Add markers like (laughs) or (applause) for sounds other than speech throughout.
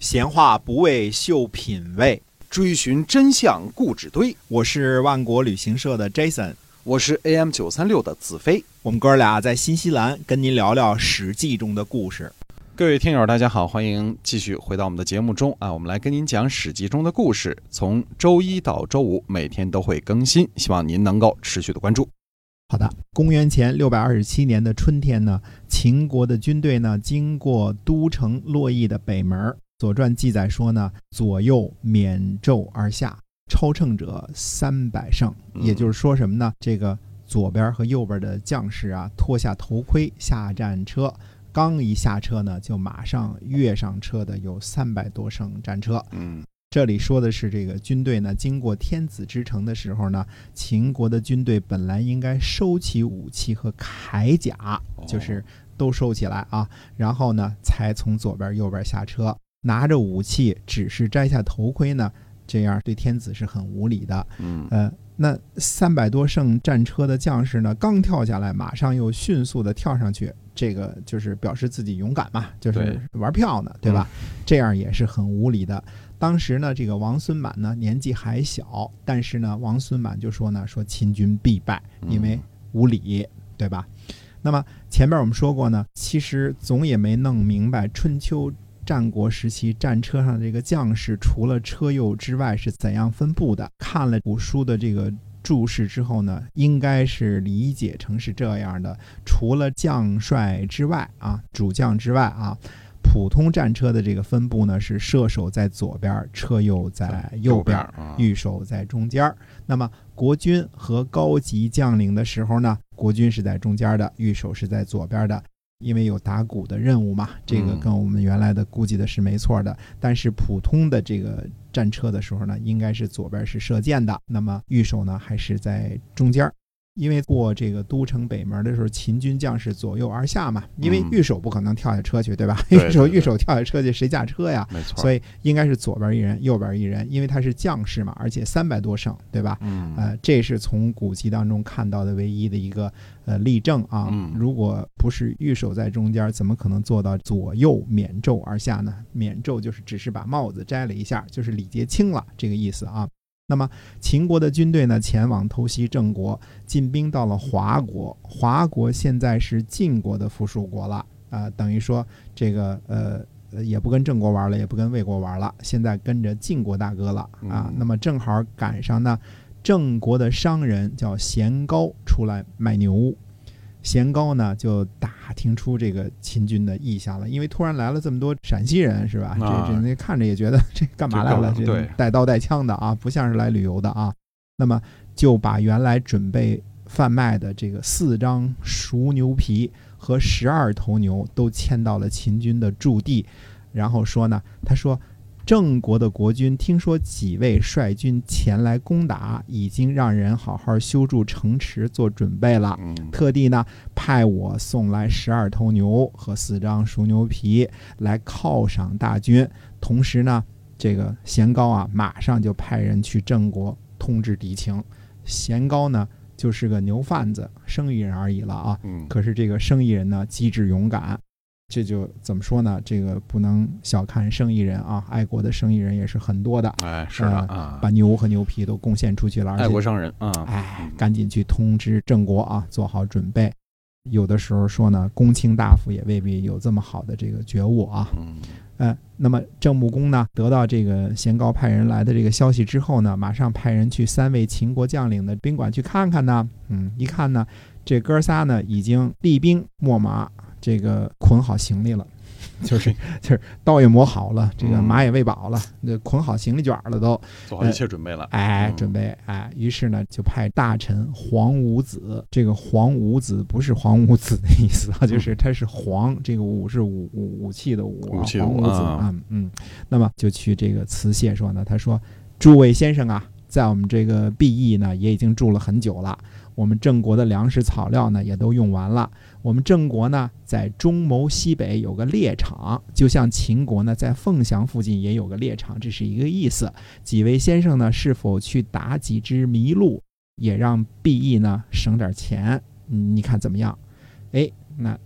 闲话不为秀品味，追寻真相故纸堆。我是万国旅行社的 Jason，我是 AM 九三六的子飞。我们哥俩在新西兰跟您聊聊《史记》中的故事。各位听友，大家好，欢迎继续回到我们的节目中啊！我们来跟您讲《史记》中的故事，从周一到周五每天都会更新，希望您能够持续的关注。好的，公元前六百二十七年的春天呢，秦国的军队呢经过都城洛邑的北门。《左传》记载说呢，左右免胄而下，超乘者三百乘。也就是说什么呢？这个左边和右边的将士啊，脱下头盔下战车，刚一下车呢，就马上跃上车的有三百多乘战车。嗯，这里说的是这个军队呢，经过天子之城的时候呢，秦国的军队本来应该收起武器和铠甲，就是都收起来啊，然后呢，才从左边右边下车。拿着武器，只是摘下头盔呢？这样对天子是很无礼的。嗯，呃，那三百多乘战车的将士呢，刚跳下来，马上又迅速的跳上去，这个就是表示自己勇敢嘛，就是玩票呢，对吧？这样也是很无礼的。当时呢，这个王孙满呢年纪还小，但是呢，王孙满就说呢，说秦军必败，因为无礼，对吧？那么前边我们说过呢，其实总也没弄明白春秋。战国时期战车上的这个将士，除了车右之外是怎样分布的？看了古书的这个注释之后呢，应该是理解成是这样的：除了将帅之外啊，主将之外啊，普通战车的这个分布呢是射手在左边，车右在右边，御手在中间。那么国军和高级将领的时候呢，国军是在中间的，御手是在左边的。因为有打鼓的任务嘛，这个跟我们原来的估计的是没错的。但是普通的这个战车的时候呢，应该是左边是射箭的，那么御手呢还是在中间。因为过这个都城北门的时候，秦军将士左右而下嘛，因为御手不可能跳下车去，对吧？(laughs) 御手御手跳下车去，谁驾车呀？没错。所以应该是左边一人，右边一人，因为他是将士嘛，而且三百多胜，对吧？嗯。呃，这是从古籍当中看到的唯一的一个呃例证啊。嗯。如果不是御手在中间，怎么可能做到左右免胄而下呢？免胄就是只是把帽子摘了一下，就是礼节轻了这个意思啊。那么秦国的军队呢，前往偷袭郑国，进兵到了华国。华国现在是晋国的附属国了啊，等于说这个呃也不跟郑国玩了，也不跟魏国玩了，现在跟着晋国大哥了啊。那么正好赶上呢，郑国的商人叫贤高出来卖牛。贤高呢，就打听出这个秦军的意向了，因为突然来了这么多陕西人，是吧？这这那看着也觉得这干嘛来了？这带刀带枪的啊，不像是来旅游的啊。那么就把原来准备贩卖的这个四张熟牛皮和十二头牛都迁到了秦军的驻地，然后说呢，他说。郑国的国君听说几位率军前来攻打，已经让人好好修筑城池做准备了。特地呢派我送来十二头牛和四张熟牛皮来犒赏大军。同时呢，这个贤高啊，马上就派人去郑国通知敌情。贤高呢就是个牛贩子、生意人而已了啊。可是这个生意人呢机智勇敢。这就怎么说呢？这个不能小看生意人啊，爱国的生意人也是很多的。哎，是的啊，把牛和牛皮都贡献出去了。爱国商人啊，哎，赶紧去通知郑国啊，做好准备。有的时候说呢，公卿大夫也未必有这么好的这个觉悟啊。嗯，呃，那么郑穆公呢，得到这个贤高派人来的这个消息之后呢，马上派人去三位秦国将领的宾馆去看看呢。嗯，一看呢，这哥仨呢已经厉兵秣马。这个捆好行李了，(laughs) 就是 (laughs) 就是刀也磨好了，这个马也喂饱了，那捆好行李卷了，都做好一切准备了。哎，准备哎，于是呢，就派大臣黄五子。这个黄五子不是黄五子的意思啊，就是他是黄，这个武是武武武器的武，黄武子啊，嗯，那么就去这个辞谢说呢，他说：“诸位先生啊，在我们这个 BE 呢，也已经住了很久了。”我们郑国的粮食草料呢，也都用完了。我们郑国呢，在中牟西北有个猎场，就像秦国呢，在凤翔附近也有个猎场，这是一个意思。几位先生呢，是否去打几只麋鹿，也让毕义呢省点钱？嗯，你看怎么样？哎，那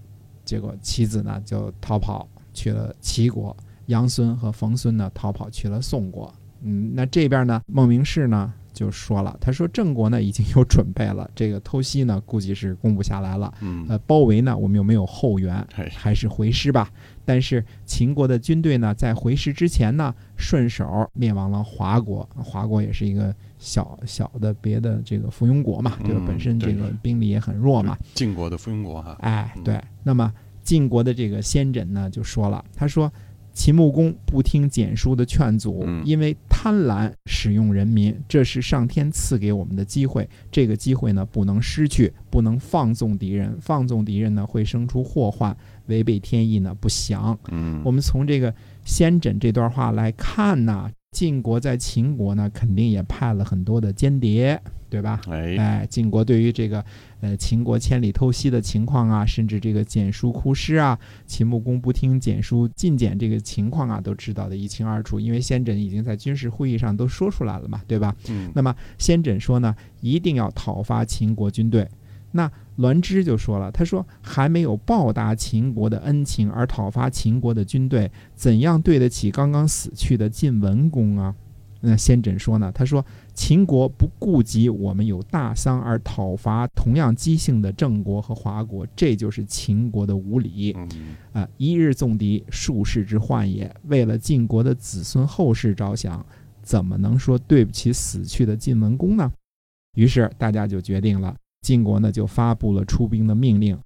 结果妻子呢就逃跑去了齐国。杨孙和冯孙呢逃跑去了宋国。嗯，那这边呢，孟明视呢就说了，他说郑国呢已经有准备了，这个偷袭呢估计是攻不下来了。嗯，呃，包围呢我们又没有后援，还是回师吧。但是秦国的军队呢，在回师之前呢，顺手灭亡了华国。华国也是一个小小的别的这个附庸国嘛，对吧？嗯本身这个兵力也很弱嘛。晋国的附庸国哈，嗯，哎对。那么晋国的这个先轸呢，就说了，他说。秦穆公不听简叔的劝阻，嗯因为贪婪使用人民，这是上天赐给我们的机会。这个机会呢，不能失去，不能放纵敌人。放纵敌人呢，会生出祸患，违背天意呢，不祥。嗯，我们从这个先轸这段话来看呢，晋国在秦国呢，肯定也派了很多的间谍，对吧？哎，哎，晋国对于这个呃秦国千里偷袭的情况啊，甚至这个蹇叔哭师啊，秦穆公不听蹇叔进谏这个情况啊，都知道的一清二楚。因为先轸已经在军事会议上都说出来了嘛，对吧？嗯，那么先轸说呢，一定要讨伐秦国军队。那栾枝就说了，他说还没有报答秦国的恩情而讨伐秦国的军队，怎样对得起刚刚死去的晋文公啊？那先轸说呢，他说秦国不顾及我们有大丧而讨伐同样姬姓的郑国和华国，这就是秦国的无礼嗯，啊！一日纵敌，数世之患也。为了晋国的子孙后世着想，怎么能说对不起死去的晋文公呢？于是大家就决定了，晋国呢就发布了出兵的命令，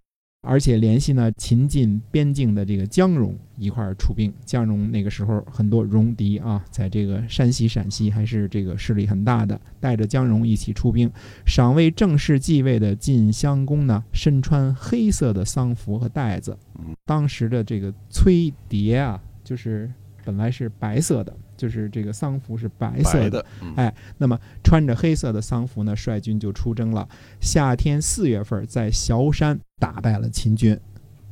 而且联系呢秦晋边境的这个姜戎一块儿出兵。姜戎那个时候很多戎狄啊，在这个山西、陕西还是这个势力很大的，带着姜戎一起出兵。赏位正式继位的晋襄公呢，身穿黑色的丧服和带子。当时的这个崔蝶啊，就是本来是白色的，就是这个丧服是白色的。白的，嗯哎那么穿着黑色的丧服呢，率军就出征了。夏天四月份，在崤山打败了秦军，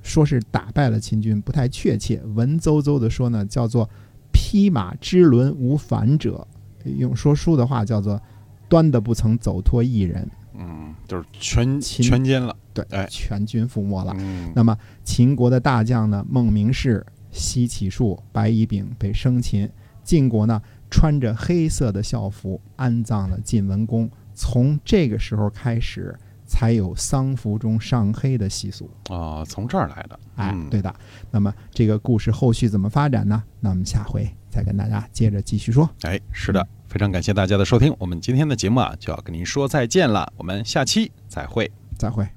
说是打败了秦军，不太确切。文绉绉的说呢，叫做匹马之轮无反者，用说书的话叫做端的不曾走脱一人。嗯，就是全秦全歼了，对，哎全军覆没了。嗯，那么秦国的大将呢，孟明视、西乞术、白乙丙被生擒。晋国呢，穿着黑色的校服安葬了晋文公。从这个时候开始，才有丧服中上黑的习俗。啊，从这儿来的，哎，嗯对的。那么这个故事后续怎么发展呢？那我们下回再跟大家接着继续说。哎，是的，非常感谢大家的收听，我们今天的节目啊就要跟您说再见了，我们下期再会。再会。